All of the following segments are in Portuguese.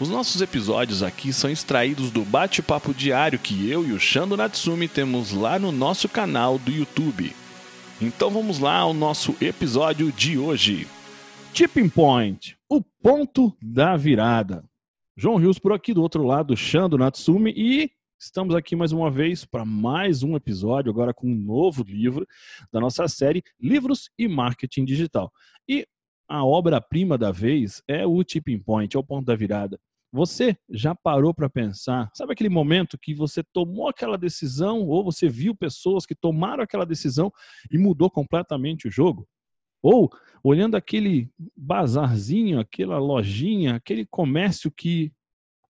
Os nossos episódios aqui são extraídos do bate-papo diário que eu e o Shando Natsumi temos lá no nosso canal do YouTube. Então vamos lá ao nosso episódio de hoje. Tipping Point, o ponto da virada. João Rios por aqui do outro lado, Shando Natsumi e estamos aqui mais uma vez para mais um episódio, agora com um novo livro da nossa série Livros e Marketing Digital. E a obra-prima da vez é o Tipping Point, é o ponto da virada. Você já parou para pensar? Sabe aquele momento que você tomou aquela decisão ou você viu pessoas que tomaram aquela decisão e mudou completamente o jogo? Ou olhando aquele bazarzinho, aquela lojinha, aquele comércio que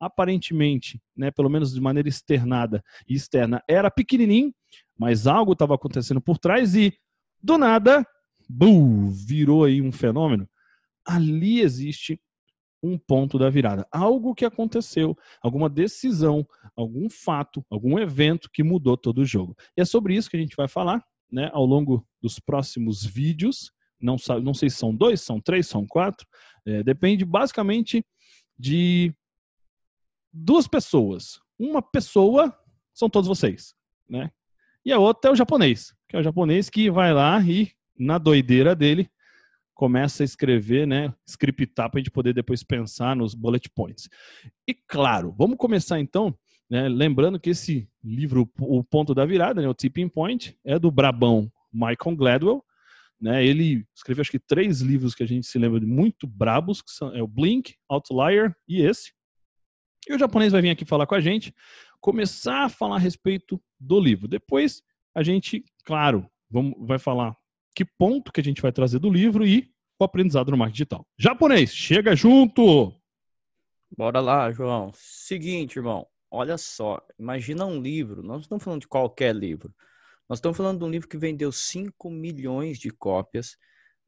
aparentemente, né, pelo menos de maneira externada e externa, era pequenininho, mas algo estava acontecendo por trás e do nada, virou aí um fenômeno. Ali existe um ponto da virada. Algo que aconteceu, alguma decisão, algum fato, algum evento que mudou todo o jogo. E é sobre isso que a gente vai falar né, ao longo dos próximos vídeos. Não, não sei se são dois, são três, são quatro. É, depende basicamente de duas pessoas. Uma pessoa são todos vocês, né? E a outra é o japonês, que é o japonês que vai lá e, na doideira dele, começa a escrever, né, scriptar para a gente poder depois pensar nos bullet points. E claro, vamos começar então, né, lembrando que esse livro, o ponto da virada, né, o tipping point, é do Brabão Michael Gladwell, né, ele escreveu acho que três livros que a gente se lembra de muito brabos, que são é o Blink, Outlier e esse. E o japonês vai vir aqui falar com a gente, começar a falar a respeito do livro. Depois a gente, claro, vamos, vai falar que ponto que a gente vai trazer do livro e o aprendizado no marketing digital. Japonês, chega junto! Bora lá, João. Seguinte, irmão, olha só, imagina um livro, nós não estamos falando de qualquer livro, nós estamos falando de um livro que vendeu 5 milhões de cópias,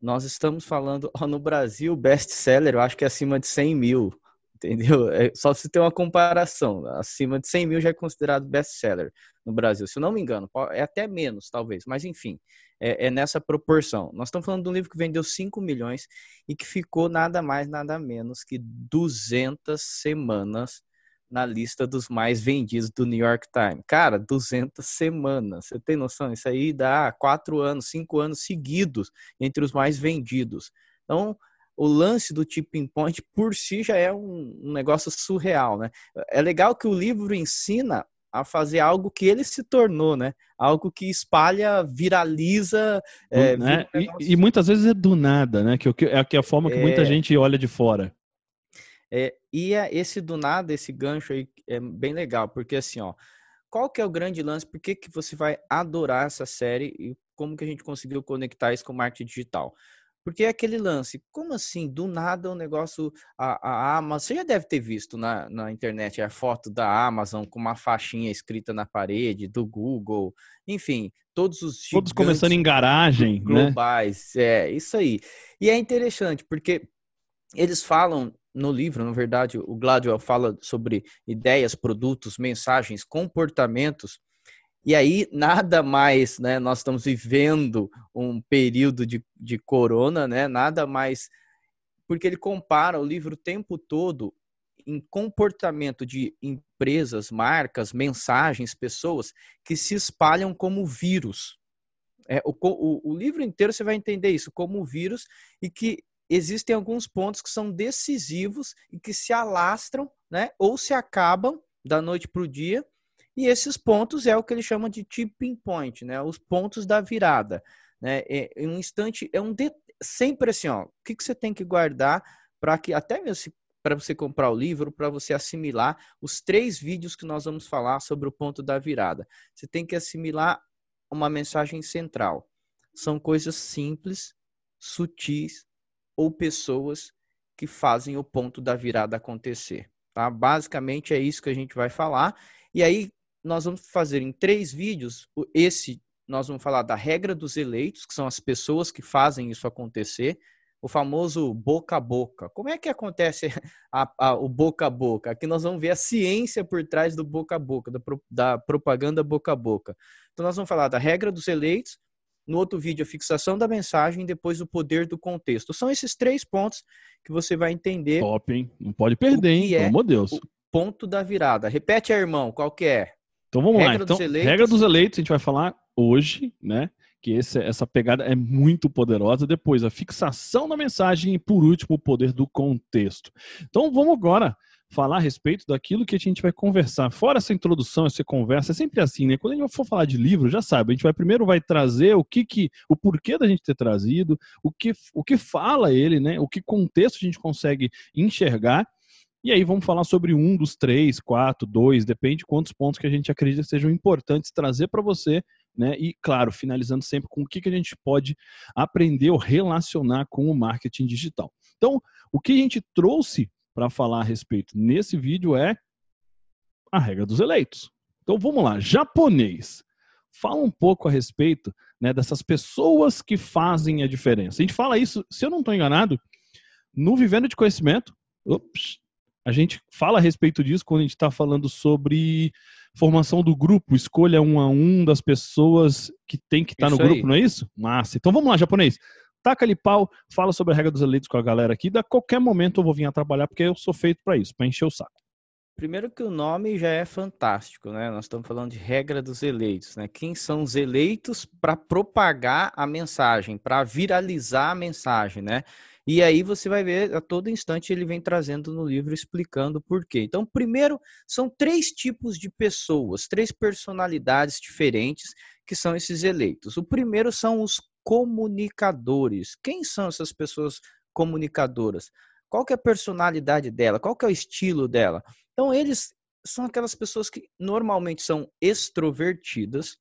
nós estamos falando, ó, no Brasil, best-seller, eu acho que é acima de 100 mil, entendeu? É só se ter uma comparação, acima de 100 mil já é considerado best-seller no Brasil, se eu não me engano, é até menos, talvez, mas enfim, é, é, nessa proporção. Nós estamos falando de um livro que vendeu 5 milhões e que ficou nada mais, nada menos que 200 semanas na lista dos mais vendidos do New York Times. Cara, 200 semanas. Você tem noção? Isso aí dá 4 anos, 5 anos seguidos entre os mais vendidos. Então, o lance do tipping point por si já é um, um negócio surreal, né? É legal que o livro ensina a fazer algo que ele se tornou, né? Algo que espalha, viraliza. É, né? e, e, muitas vezes é do nada, né? Que, é, que é a forma que é... muita gente olha de fora. É, e é esse do nada, esse gancho aí é bem legal, porque assim, ó, qual que é o grande lance? Por que, que você vai adorar essa série e como que a gente conseguiu conectar isso com o marketing digital? Porque é aquele lance, como assim, do nada o negócio, a, a Amazon, você já deve ter visto na, na internet a foto da Amazon com uma faixinha escrita na parede, do Google, enfim, todos os Todos começando em garagem, né? globais, né? é, isso aí. E é interessante, porque eles falam no livro, na verdade, o Gladwell fala sobre ideias, produtos, mensagens, comportamentos, e aí, nada mais, né? Nós estamos vivendo um período de, de corona, né? Nada mais. Porque ele compara o livro o tempo todo em comportamento de empresas, marcas, mensagens, pessoas que se espalham como vírus. É, o, o, o livro inteiro você vai entender isso como vírus e que existem alguns pontos que são decisivos e que se alastram, né? Ou se acabam da noite para o dia e esses pontos é o que ele chama de tipping point, né? Os pontos da virada, né? É, em um instante é um de... sempre assim, ó. O que, que você tem que guardar para que até mesmo para você comprar o livro, para você assimilar os três vídeos que nós vamos falar sobre o ponto da virada. Você tem que assimilar uma mensagem central. São coisas simples, sutis ou pessoas que fazem o ponto da virada acontecer. Tá? Basicamente é isso que a gente vai falar. E aí, nós vamos fazer em três vídeos esse nós vamos falar da regra dos eleitos, que são as pessoas que fazem isso acontecer, o famoso boca a boca. Como é que acontece a, a, o boca a boca? Aqui nós vamos ver a ciência por trás do boca a boca, da, da propaganda boca a boca. Então nós vamos falar da regra dos eleitos, no outro vídeo a fixação da mensagem, depois o poder do contexto. São esses três pontos que você vai entender. Top, hein? Não pode perder, hein? É Pelo amor de Deus. O ponto da virada. Repete, irmão, qual que é? Então vamos regra lá. Então, dos regra dos eleitos, a gente vai falar hoje, né? Que esse, essa pegada é muito poderosa. Depois, a fixação da mensagem e, por último, o poder do contexto. Então vamos agora falar a respeito daquilo que a gente vai conversar. Fora essa introdução, essa conversa, é sempre assim, né? Quando a gente for falar de livro, já sabe, a gente vai primeiro vai trazer o que que, o porquê da gente ter trazido, o que, o que fala ele, né? O que contexto a gente consegue enxergar. E aí vamos falar sobre um dos três, quatro, dois, depende de quantos pontos que a gente acredita sejam importantes trazer para você, né? E claro, finalizando sempre com o que, que a gente pode aprender ou relacionar com o marketing digital. Então, o que a gente trouxe para falar a respeito nesse vídeo é a regra dos eleitos. Então vamos lá, japonês. Fala um pouco a respeito né, dessas pessoas que fazem a diferença. A gente fala isso, se eu não estou enganado, no Vivendo de Conhecimento, ups, a gente fala a respeito disso quando a gente está falando sobre formação do grupo, escolha um a um das pessoas que tem que estar tá no grupo, não é isso? Massa. Então vamos lá, japonês taca ali pau, fala sobre a regra dos eleitos com a galera aqui. Da qualquer momento eu vou vir a trabalhar, porque eu sou feito para isso, para encher o saco. Primeiro que o nome já é fantástico, né? Nós estamos falando de regra dos eleitos, né? Quem são os eleitos para propagar a mensagem, para viralizar a mensagem, né? E aí você vai ver a todo instante ele vem trazendo no livro explicando por quê. Então, primeiro, são três tipos de pessoas, três personalidades diferentes que são esses eleitos. O primeiro são os comunicadores. Quem são essas pessoas comunicadoras? Qual que é a personalidade dela? Qual que é o estilo dela? Então, eles são aquelas pessoas que normalmente são extrovertidas,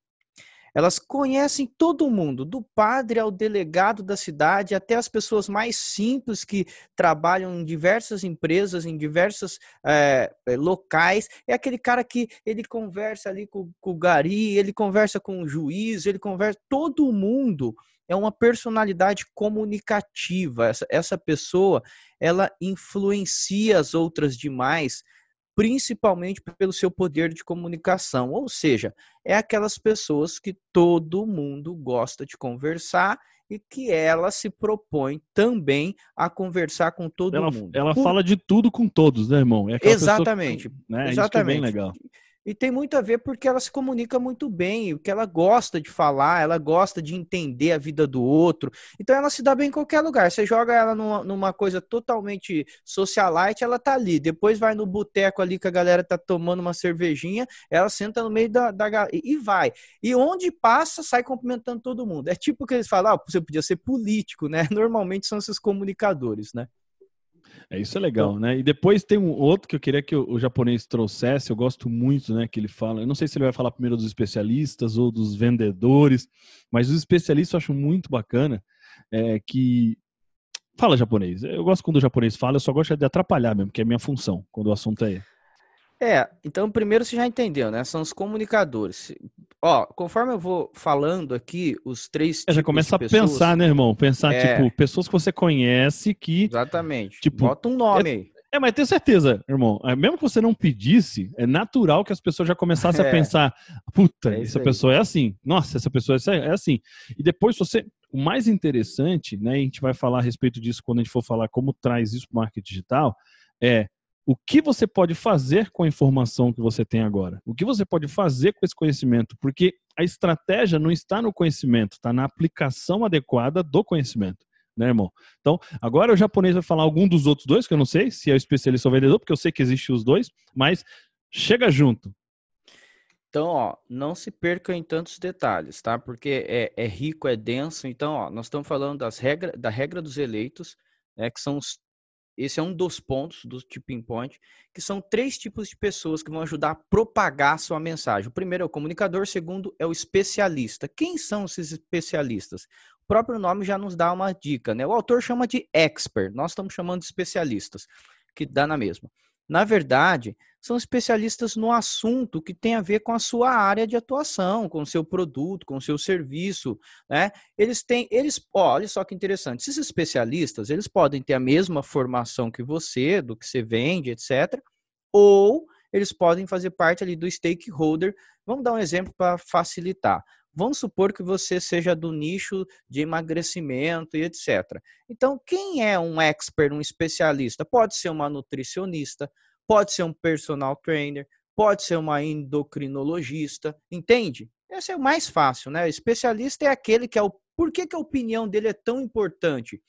elas conhecem todo mundo, do padre ao delegado da cidade, até as pessoas mais simples que trabalham em diversas empresas, em diversos é, locais. É aquele cara que ele conversa ali com, com o gari, ele conversa com o juiz, ele conversa. Todo mundo é uma personalidade comunicativa. Essa, essa pessoa, ela influencia as outras demais principalmente pelo seu poder de comunicação. Ou seja, é aquelas pessoas que todo mundo gosta de conversar e que ela se propõe também a conversar com todo ela, mundo. Ela Por... fala de tudo com todos, né, irmão? É exatamente. Que, né, exatamente. Isso é bem legal. E tem muito a ver porque ela se comunica muito bem, o que ela gosta de falar, ela gosta de entender a vida do outro. Então ela se dá bem em qualquer lugar. Você joga ela numa, numa coisa totalmente socialite, ela tá ali. Depois vai no boteco ali que a galera tá tomando uma cervejinha, ela senta no meio da, da e vai. E onde passa, sai cumprimentando todo mundo. É tipo que eles falam, ah, você podia ser político, né? Normalmente são esses comunicadores, né? É isso é legal, né? E depois tem um outro que eu queria que o, o, japonês trouxesse, eu gosto muito, né, que ele fala. Eu não sei se ele vai falar primeiro dos especialistas ou dos vendedores, mas os especialistas eu acho muito bacana é, que fala japonês. Eu gosto quando o japonês fala, eu só gosto de atrapalhar mesmo, que é a minha função quando o assunto é é, então primeiro você já entendeu, né? São os comunicadores. Ó, conforme eu vou falando aqui, os três é, já começa a pessoas, pensar, né, irmão? Pensar, é, tipo, pessoas que você conhece que. Exatamente. Tipo, Bota um nome é, aí. É, mas tenho certeza, irmão. É, mesmo que você não pedisse, é natural que as pessoas já começassem é. a pensar: puta, é essa aí. pessoa é assim. Nossa, essa pessoa é assim. E depois, você. O mais interessante, né? E a gente vai falar a respeito disso quando a gente for falar como traz isso para o marketing digital, é o que você pode fazer com a informação que você tem agora? O que você pode fazer com esse conhecimento? Porque a estratégia não está no conhecimento, está na aplicação adequada do conhecimento. Né, irmão? Então, agora o japonês vai falar algum dos outros dois, que eu não sei se é o especialista ou vendedor, porque eu sei que existem os dois, mas chega junto. Então, ó, não se perca em tantos detalhes, tá? Porque é, é rico, é denso. Então, ó, nós estamos falando das regra, da regra dos eleitos, né, que são os esse é um dos pontos do tipping point, que são três tipos de pessoas que vão ajudar a propagar a sua mensagem. O primeiro é o comunicador, o segundo é o especialista. Quem são esses especialistas? O próprio nome já nos dá uma dica, né? O autor chama de expert, nós estamos chamando de especialistas, que dá na mesma. Na verdade, são especialistas no assunto que tem a ver com a sua área de atuação, com o seu produto, com o seu serviço, né? Eles têm, eles, ó, olha só que interessante, esses especialistas, eles podem ter a mesma formação que você, do que você vende, etc., ou eles podem fazer parte ali do stakeholder. Vamos dar um exemplo para facilitar. Vamos supor que você seja do nicho de emagrecimento e etc. Então, quem é um expert, um especialista? Pode ser uma nutricionista, pode ser um personal trainer, pode ser uma endocrinologista, entende? Esse é o mais fácil, né? O especialista é aquele que é o. Por que, que a opinião dele é tão importante?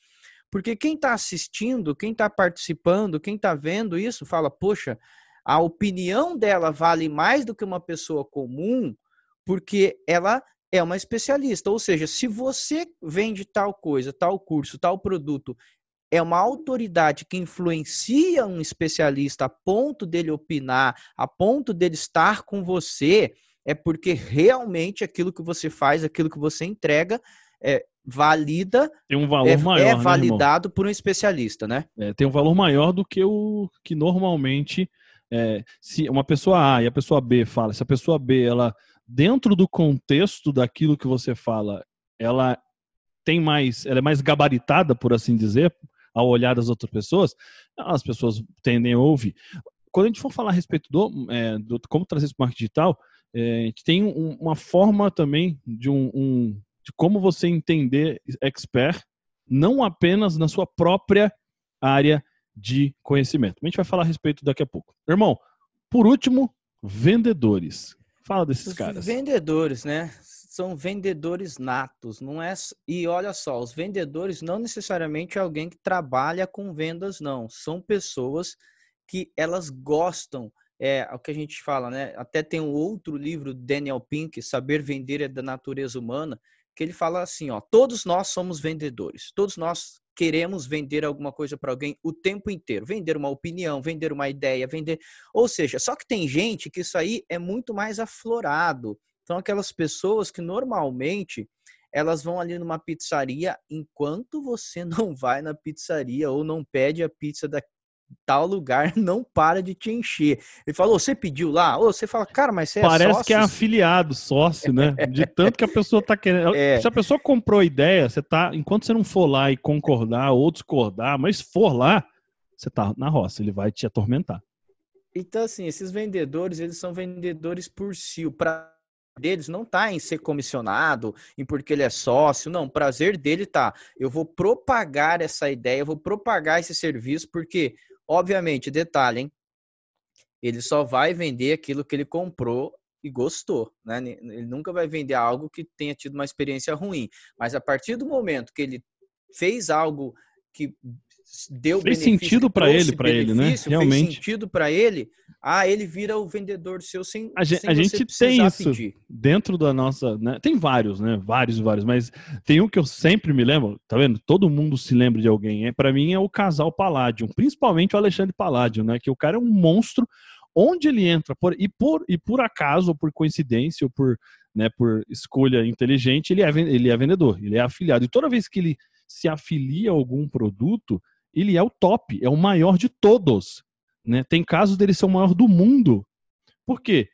Porque quem está assistindo, quem está participando, quem está vendo isso, fala: poxa, a opinião dela vale mais do que uma pessoa comum, porque ela é uma especialista. Ou seja, se você vende tal coisa, tal curso, tal produto é uma autoridade que influencia um especialista a ponto dele opinar, a ponto dele estar com você, é porque realmente aquilo que você faz, aquilo que você entrega, é valida, tem um valor é, maior, é né, validado por um especialista, né? É, tem um valor maior do que o que normalmente é, se uma pessoa A e a pessoa B fala, se a pessoa B ela dentro do contexto daquilo que você fala, ela tem mais, ela é mais gabaritada, por assim dizer, ao olhar das outras pessoas, as pessoas tendem a ouvir. Quando a gente for falar a respeito do, é, do como trazer isso para o marketing digital, é, a gente tem um, uma forma também de, um, um, de como você entender expert, não apenas na sua própria área de conhecimento. A gente vai falar a respeito daqui a pouco. Irmão, por último, vendedores. Fala desses os caras. Vendedores, né? são vendedores natos, não é? E olha só, os vendedores não necessariamente é alguém que trabalha com vendas, não. São pessoas que elas gostam, é o que a gente fala, né? Até tem um outro livro, Daniel Pink, Saber Vender é da Natureza Humana, que ele fala assim, ó, todos nós somos vendedores, todos nós queremos vender alguma coisa para alguém o tempo inteiro, vender uma opinião, vender uma ideia, vender, ou seja, só que tem gente que isso aí é muito mais aflorado, são aquelas pessoas que normalmente elas vão ali numa pizzaria enquanto você não vai na pizzaria ou não pede a pizza da tal lugar, não para de te encher. Ele falou, você pediu lá? Ou você fala, cara, mas você é Parece que é afiliado, sócio, né? De tanto que a pessoa tá querendo. É. Se a pessoa comprou a ideia, você tá. Enquanto você não for lá e concordar ou discordar, mas for lá, você tá na roça, ele vai te atormentar. Então, assim, esses vendedores, eles são vendedores por si. Para deles não tá em ser comissionado, em porque ele é sócio, não, o prazer dele tá, eu vou propagar essa ideia, eu vou propagar esse serviço, porque, obviamente, detalhe, hein, ele só vai vender aquilo que ele comprou e gostou, né? Ele nunca vai vender algo que tenha tido uma experiência ruim, mas a partir do momento que ele fez algo que deu fez sentido para ele, para ele, né? Realmente fez sentido para ele. Ah, ele vira o vendedor seu sem a gente, sem a gente tem isso pedir. dentro da nossa, né? Tem vários, né? Vários, vários, mas tem um que eu sempre me lembro, tá vendo? Todo mundo se lembra de alguém. É para mim é o casal Palladium, principalmente o Alexandre Palladium, né? Que o cara é um monstro. Onde ele entra por, e por e por acaso, ou por coincidência, ou por né, por escolha inteligente, ele é, ele é vendedor, ele é afiliado. E toda vez que ele se afilia a algum produto, ele é o top, é o maior de todos. Né? Tem casos dele ser o maior do mundo. Por quê?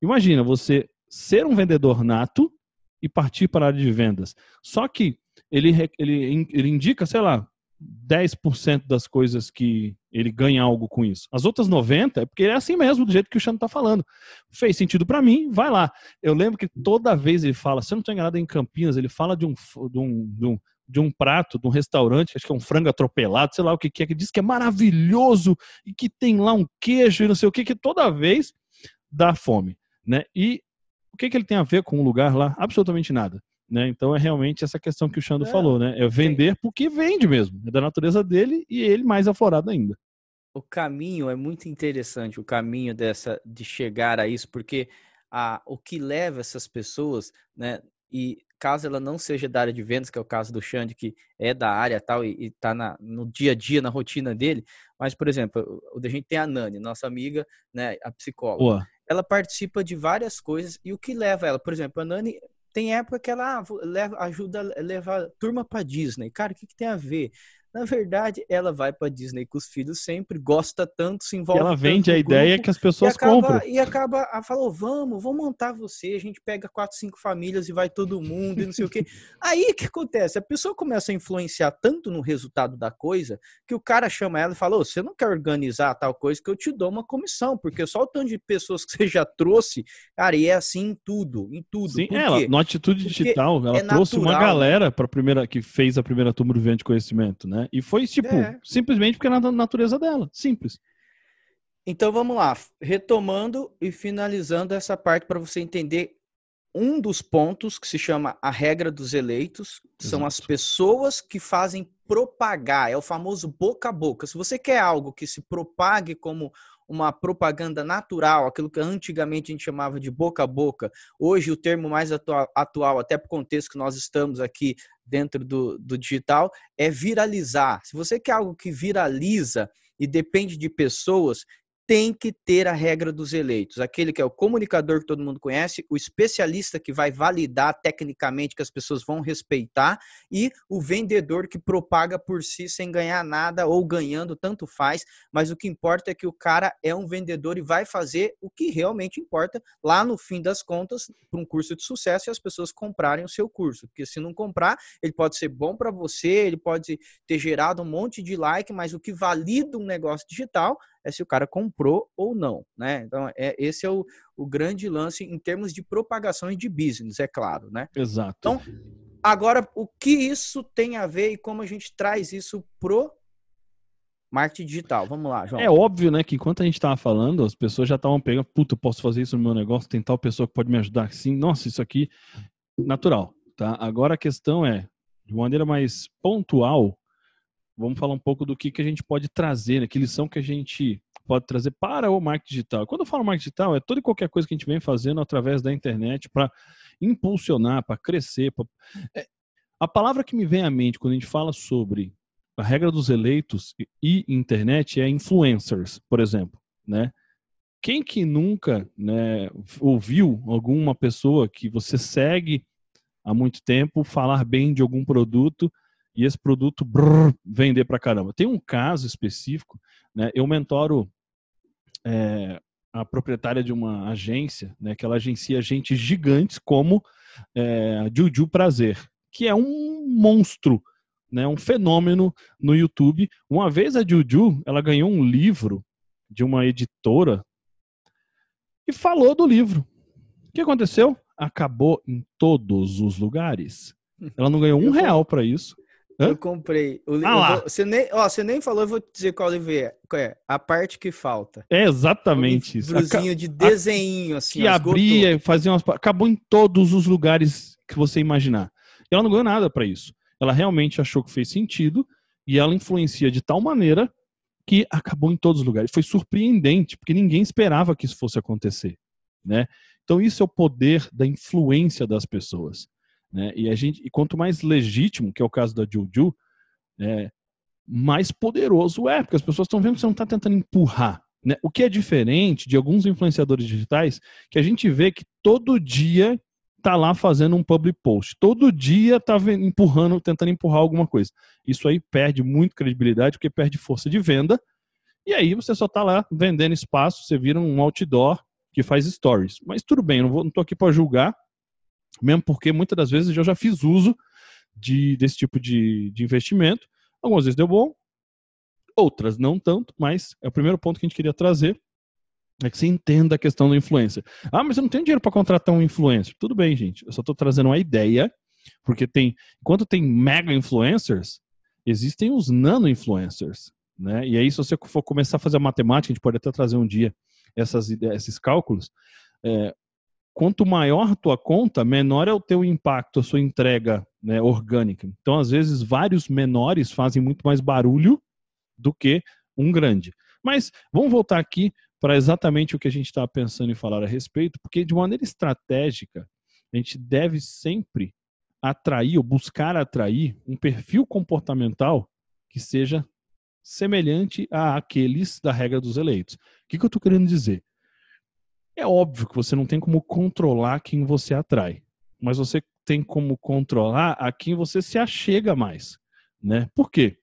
Imagina você ser um vendedor nato e partir para a área de vendas. Só que ele, ele, ele indica, sei lá, 10% das coisas que ele ganha algo com isso. As outras 90% é porque é assim mesmo, do jeito que o Xano está falando. Fez sentido para mim, vai lá. Eu lembro que toda vez ele fala, se eu não estou enganado, em Campinas, ele fala de um, de um, de um de um prato, de um restaurante, acho que é um frango atropelado, sei lá o que, que é, que diz que é maravilhoso e que tem lá um queijo e não sei o que, que toda vez dá fome, né? E o que, que ele tem a ver com o lugar lá? Absolutamente nada. Né? Então é realmente essa questão que o Xando é, falou, né? É vender porque vende mesmo, é da natureza dele e ele mais aflorado ainda. O caminho é muito interessante, o caminho dessa de chegar a isso, porque a, o que leva essas pessoas, né? E caso ela não seja da área de vendas, que é o caso do Xande, que é da área tal e, está no dia a dia, na rotina dele, mas, por exemplo, a gente tem a Nani, nossa amiga, né, a psicóloga. Boa. Ela participa de várias coisas e o que leva ela, por exemplo, a Nani tem época que ela ah, leva, ajuda a levar turma para Disney. Cara, o que, que tem a ver? Na verdade, ela vai para Disney com os filhos sempre, gosta tanto, se envolve. E ela vende a ideia que as pessoas e acaba, compram. E acaba, falou: vamos, vamos montar você. A gente pega quatro, cinco famílias e vai todo mundo e não sei o quê. Aí o que acontece? A pessoa começa a influenciar tanto no resultado da coisa que o cara chama ela e fala: oh, você não quer organizar tal coisa que eu te dou uma comissão, porque só o tanto de pessoas que você já trouxe, cara, e é assim em tudo, em tudo. Sim, ela, no Atitude Porque Digital, ela é trouxe uma natural, galera para primeira que fez a primeira turma do Vento de Conhecimento, né? E foi tipo, É. simplesmente porque era na natureza dela, simples. Então vamos lá, retomando e finalizando essa parte para você entender um dos pontos que se chama a regra dos eleitos, são as pessoas que fazem propagar, é o famoso boca a boca. Se você quer algo que se propague como uma propaganda natural, aquilo que antigamente a gente chamava de boca a boca, hoje o termo mais atua- atual, até para o contexto que nós estamos aqui dentro do, do digital, é viralizar. Se você quer algo que viraliza e depende de pessoas, tem que ter a regra dos eleitos. Aquele que é o comunicador que todo mundo conhece, o especialista que vai validar tecnicamente que as pessoas vão respeitar e o vendedor que propaga por si sem ganhar nada ou ganhando, tanto faz, mas o que importa é que o cara é um vendedor e vai fazer o que realmente importa lá no fim das contas para um curso de sucesso e as pessoas comprarem o seu curso. Porque se não comprar, ele pode ser bom para você, ele pode ter gerado um monte de like, mas o que valida um negócio digital é se o cara comprou ou não, né? Então, é, esse é o, o grande lance em termos de propagação e de business, é claro, né? Exato. Então, Agora, o que isso tem a ver e como a gente traz isso pro marketing digital? Vamos lá, João. É óbvio, né, que enquanto a gente tava falando, as pessoas já estavam pegando, puta, posso fazer isso no meu negócio, tem tal pessoa que pode me ajudar assim. Nossa, isso aqui natural, tá? Agora a questão é, de maneira mais pontual, vamos falar um pouco do que, que a gente pode trazer, né? Que lição que a gente pode trazer para o marketing digital. Quando eu falo marketing digital, é toda e qualquer coisa que a gente vem fazendo através da internet para impulsionar, para crescer. Pra... É, a palavra que me vem à mente quando a gente fala sobre a regra dos eleitos e internet é influencers, por exemplo, né? Quem que nunca né, ouviu alguma pessoa que você segue há muito tempo falar bem de algum produto e esse produto brrr, vender pra caramba? Tem um caso específico, né? Eu mentoro é, a proprietária de uma agência, né? Que ela agencia agentes gigantes como é, a Juju Prazer, que é um monstro né, um fenômeno no YouTube. Uma vez a Juju, ela ganhou um livro de uma editora e falou do livro. O que aconteceu? Acabou em todos os lugares. Ela não ganhou um real para isso. Hã? Eu comprei. O, Ah lá. eu vou- você, nem, ó, você nem falou, eu vou te dizer qual livro é. Qual é. A parte que falta. É exatamente isso. Aca- Livrozinho de desenho, assim. que ó, esgotou. abria, fazia umas. Acabou em todos os lugares que você imaginar. E ela não ganhou nada para isso. Ela realmente achou que fez sentido e ela influencia de tal maneira que acabou em todos os lugares. Foi surpreendente, porque ninguém esperava que isso fosse acontecer, né? Então isso é o poder da influência das pessoas, né? E a gente, e quanto mais legítimo, que é o caso da Juju, né, mais poderoso é, porque as pessoas estão vendo que você não está tentando empurrar, né? O que é diferente de alguns influenciadores digitais, que a gente vê que todo dia tá lá fazendo um public post. Todo dia tá ven- empurrando, tentando empurrar alguma coisa. Isso aí perde muito credibilidade, porque perde força de venda. E aí você só tá lá vendendo espaço, você vira um outdoor que faz stories. Mas tudo bem, eu não, tô aqui para julgar, mesmo porque muitas das vezes eu já fiz uso de, desse tipo de, de investimento. Algumas vezes deu bom, outras não tanto, mas é o primeiro ponto que a gente queria trazer. É que você entenda a questão da influência. Ah, mas eu não tenho dinheiro para contratar um influencer. Tudo bem, gente. Eu só estou trazendo uma ideia, porque tem, enquanto tem mega influencers, existem os nano influencers, né? E aí, se você for começar a fazer a matemática, a gente pode até trazer um dia essas, esses cálculos. é, quanto maior a tua conta, menor é o teu impacto, a sua entrega né, orgânica. Então, às vezes, vários menores fazem muito mais barulho do que um grande. Mas vamos voltar aqui para exatamente o que a gente estava pensando em falar a respeito, porque de maneira estratégica, a gente deve sempre atrair ou buscar atrair um perfil comportamental que seja semelhante àqueles da regra dos eleitos. O que, que eu estou querendo dizer? É óbvio que você não tem como controlar quem você atrai, mas você tem como controlar a quem você se achega mais, né? Por quê?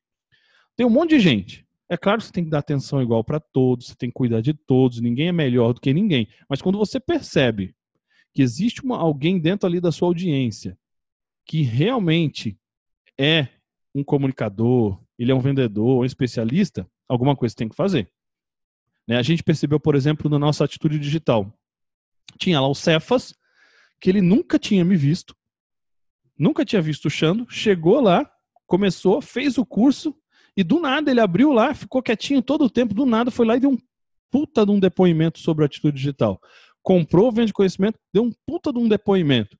Tem um monte de gente. É claro que você tem que dar atenção igual para todos, você tem que cuidar de todos, ninguém é melhor do que ninguém. Mas quando você percebe que existe uma, alguém dentro ali da sua audiência que realmente é um comunicador, ele é um vendedor, um especialista, alguma coisa tem que fazer. Né? A gente percebeu, por exemplo, na nossa atitude digital. Tinha lá o Cefas, que ele nunca tinha me visto, nunca tinha visto o Xando, chegou lá, começou, fez o curso, e do nada ele abriu lá, ficou quietinho todo o tempo, do nada foi lá e deu um puta de um depoimento sobre a atitude digital. Comprou, vende conhecimento, deu um puta de um depoimento.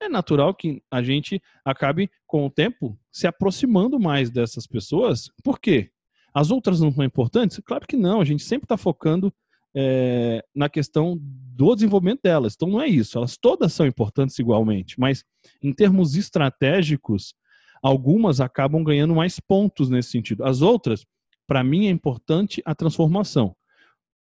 É natural que a gente acabe, com o tempo, se aproximando mais dessas pessoas. Por quê? As outras não são importantes? Claro que não. A gente sempre está focando é, na questão do desenvolvimento delas. Então não é isso. Elas todas são importantes igualmente. Mas em termos estratégicos, algumas acabam ganhando mais pontos nesse sentido. As outras, para mim, é importante a transformação.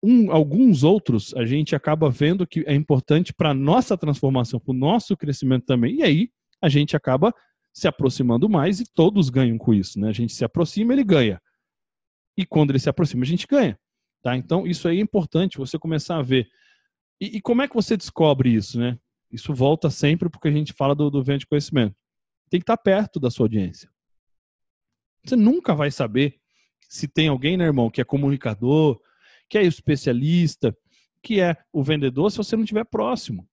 Um, alguns outros a gente acaba vendo que é importante para a nossa transformação, para o nosso crescimento também. E aí a gente acaba se aproximando mais e todos ganham com isso. Né? A gente se aproxima, ele ganha. E quando ele se aproxima, a gente ganha. Tá? Então, isso aí é importante você começar a ver. E, e como é que você descobre isso? Né? Isso volta sempre porque a gente fala do, do vento de conhecimento. Tem que estar perto da sua audiência. Você nunca vai saber se tem alguém, né, irmão, que é comunicador, que é especialista, que é o vendedor, se você não estiver próximo.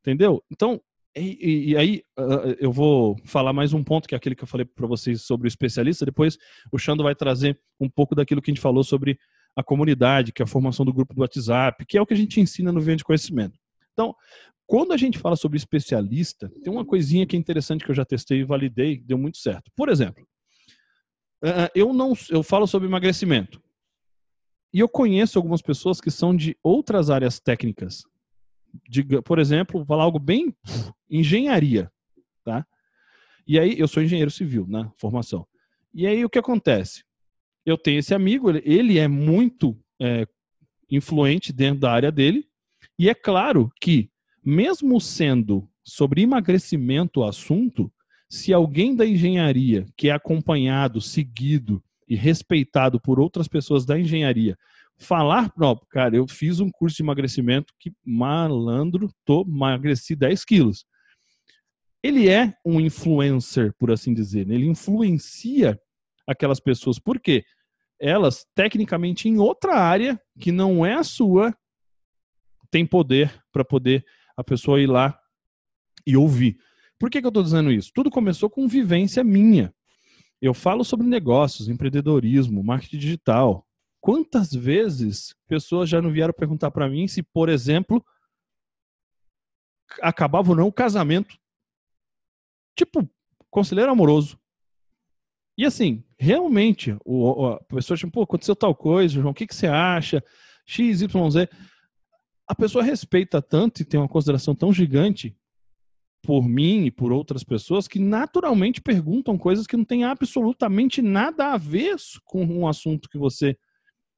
Entendeu? Então, e, e, aí uh, eu vou falar mais um ponto que é aquele que eu falei para vocês sobre o especialista. Depois o Xando vai trazer um pouco daquilo que a gente falou sobre a comunidade, que é a formação do grupo do WhatsApp, que é o que a gente ensina no Vende Conhecimento. Então, quando a gente fala sobre especialista, tem uma coisinha que é interessante que eu já testei e validei, deu muito certo. Por exemplo, uh, eu não eu falo sobre emagrecimento. E eu conheço algumas pessoas que são de outras áreas técnicas, de, por exemplo, falar algo bem engenharia, tá? E aí eu sou engenheiro civil, na né, formação. E aí o que acontece? Eu tenho esse amigo, ele é muito é, influente dentro da área dele, e é claro que, mesmo sendo sobre emagrecimento o assunto, se alguém da engenharia que é acompanhado, seguido e respeitado por outras pessoas da engenharia falar, não, cara, eu fiz um curso de emagrecimento que malandro, tô emagreci 10 quilos. Ele é um influencer, por assim dizer, né? ele influencia aquelas pessoas, por quê? Elas, tecnicamente, em outra área, que não é a sua, tem poder para poder a pessoa ir lá e ouvir. Por que, que eu estou dizendo isso? Tudo começou com vivência minha. Eu falo sobre negócios, empreendedorismo, marketing digital, Quantas vezes pessoas já não vieram perguntar para mim se, por exemplo, acabava ou não o casamento? Tipo, conselheiro amoroso. E assim, realmente, o, a pessoa tipo, pô, aconteceu tal coisa, João, o que, que você acha? X, Y, Z. A pessoa respeita tanto e tem uma consideração tão gigante por mim e por outras pessoas que naturalmente perguntam coisas que não têm absolutamente nada a ver com um assunto que você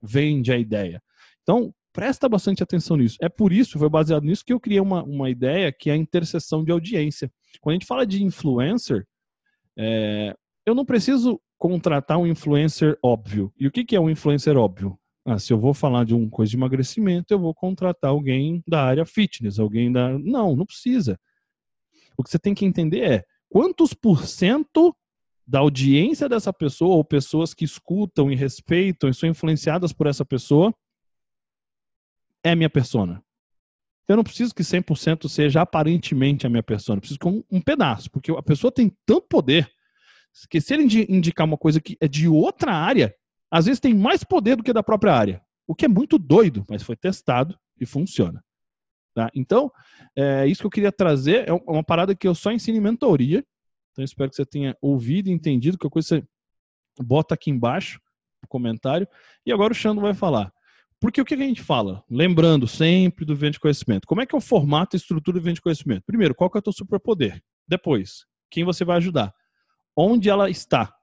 vende a ideia. Então, presta bastante atenção nisso. É por isso, foi baseado nisso que eu criei uma, uma ideia que é a interseção de audiência. Quando a gente fala de influencer, é, eu não preciso contratar um influencer óbvio. E o que, que é um influencer óbvio? Ah, se eu vou falar de uma coisa de emagrecimento, eu vou contratar alguém da área fitness, alguém da. Não, não precisa. O que você tem que entender é quantos por cento da audiência dessa pessoa, ou pessoas que escutam e respeitam e são influenciadas por essa pessoa, é minha persona. Eu não preciso que 100% seja aparentemente a minha persona, eu preciso que um, um pedaço, porque a pessoa tem tanto poder que se ele indicar uma coisa que é de outra área, às vezes tem mais poder do que da própria área. O que é muito doido, mas foi testado e funciona. Tá? Então, é, isso que eu queria trazer é uma parada que eu só ensino em mentoria, então espero que você tenha ouvido e entendido. Qualquer coisa você bota aqui embaixo no comentário. E agora o Xando vai falar. Porque o que a gente fala? Lembrando sempre do vento de conhecimento. Como é que é o formato e estrutura do vento de conhecimento? Primeiro, qual que é o teu superpoder? Depois, quem você vai ajudar? Onde ela está?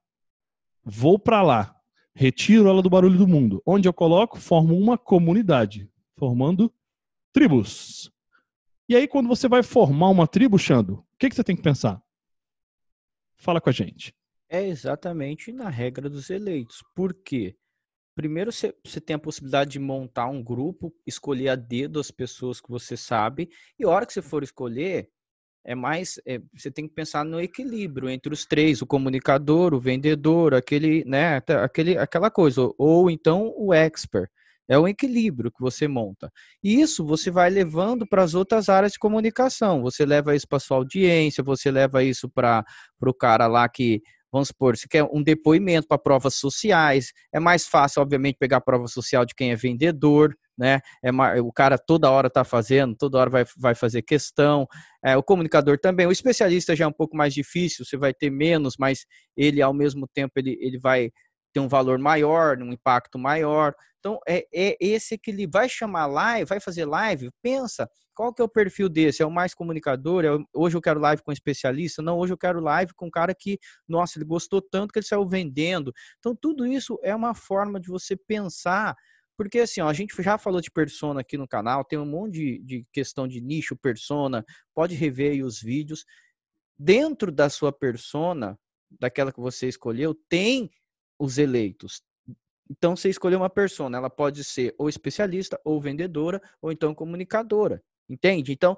Vou para lá. Retiro ela do barulho do mundo. Onde eu coloco? Formo uma comunidade, formando tribos. E aí, quando você vai formar uma tribo, Xando, o que, que você tem que pensar? Fala com a gente. É exatamente na regra dos eleitos. Por quê? Primeiro, você tem a possibilidade de montar um grupo, escolher a dedo as pessoas que você sabe, e a hora que você for escolher, é mais é, você tem que pensar no equilíbrio entre os três, o comunicador, o vendedor, aquele, né, aquele, aquela coisa, ou então o expert. É um equilíbrio que você monta. E isso você vai levando para as outras áreas de comunicação. Você leva isso para sua audiência, você leva isso para o cara lá que vamos supor, você quer um depoimento para provas sociais, é mais fácil, obviamente, pegar a prova social de quem é vendedor, né? É, o cara toda hora está fazendo, toda hora vai, vai fazer questão. É, o comunicador também, o especialista já é um pouco mais difícil, você vai ter menos, mas ele ao mesmo tempo ele, ele vai ter um valor maior, um impacto maior. Então é, é esse que ele vai chamar live, vai fazer live, pensa qual que é o perfil desse? É o mais comunicador? É o, hoje eu quero live com especialista? Não, hoje eu quero live com um cara que, nossa, ele gostou tanto que ele saiu vendendo. Então, tudo isso é uma forma de você pensar porque assim, ó, a gente já falou de persona aqui no canal, tem um monte de, de questão de nicho, persona, pode rever aí os vídeos. Dentro da sua persona, daquela que você escolheu, tem os eleitos. Então, você escolheu uma persona, ela pode ser ou especialista, ou vendedora, ou então comunicadora. Entende? Então,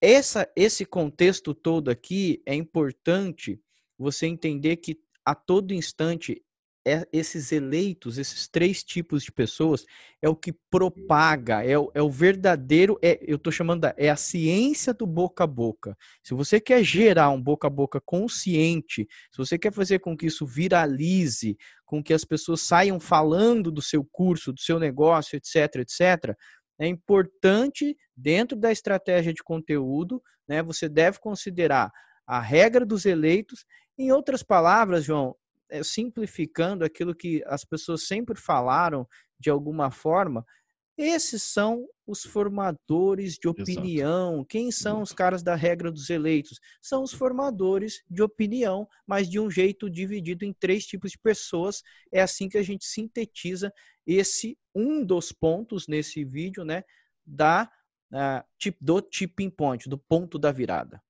essa, esse contexto todo aqui é importante você entender que a todo instante é, esses eleitos, esses três tipos de pessoas, é o que propaga, é o, é o verdadeiro, é, eu estou chamando, da, é a ciência do boca a boca. Se você quer gerar um boca a boca consciente, se você quer fazer com que isso viralize, com que as pessoas saiam falando do seu curso, do seu negócio, etc, etc, é importante, dentro da estratégia de conteúdo, né, você deve considerar a regra dos eleitos. Em outras palavras, João, simplificando aquilo que as pessoas sempre falaram de alguma forma, esses são os formadores de opinião. Exato. Quem são os caras da regra dos eleitos? São os formadores de opinião, mas de um jeito dividido em três tipos de pessoas. É assim que a gente sintetiza esse um dos pontos nesse vídeo, né, da uh, do tipping point, do ponto da virada.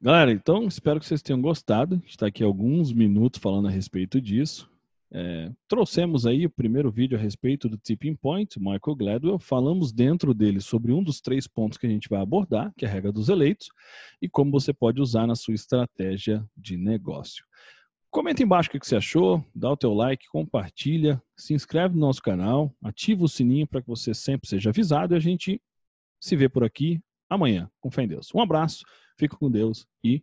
Galera, então espero que vocês tenham gostado. Está aqui alguns minutos falando a respeito disso. É, trouxemos aí o primeiro vídeo a respeito do tipping point, Michael Gladwell. Falamos dentro dele sobre um dos três pontos que a gente vai abordar, que é a regra dos eleitos, e como você pode usar na sua estratégia de negócio. Comenta embaixo o que você achou, dá o teu like, compartilha, se inscreve no nosso canal, ativa o sininho para que você sempre seja avisado e a gente se vê por aqui amanhã, com fé em Deus. Um abraço Fico com Deus e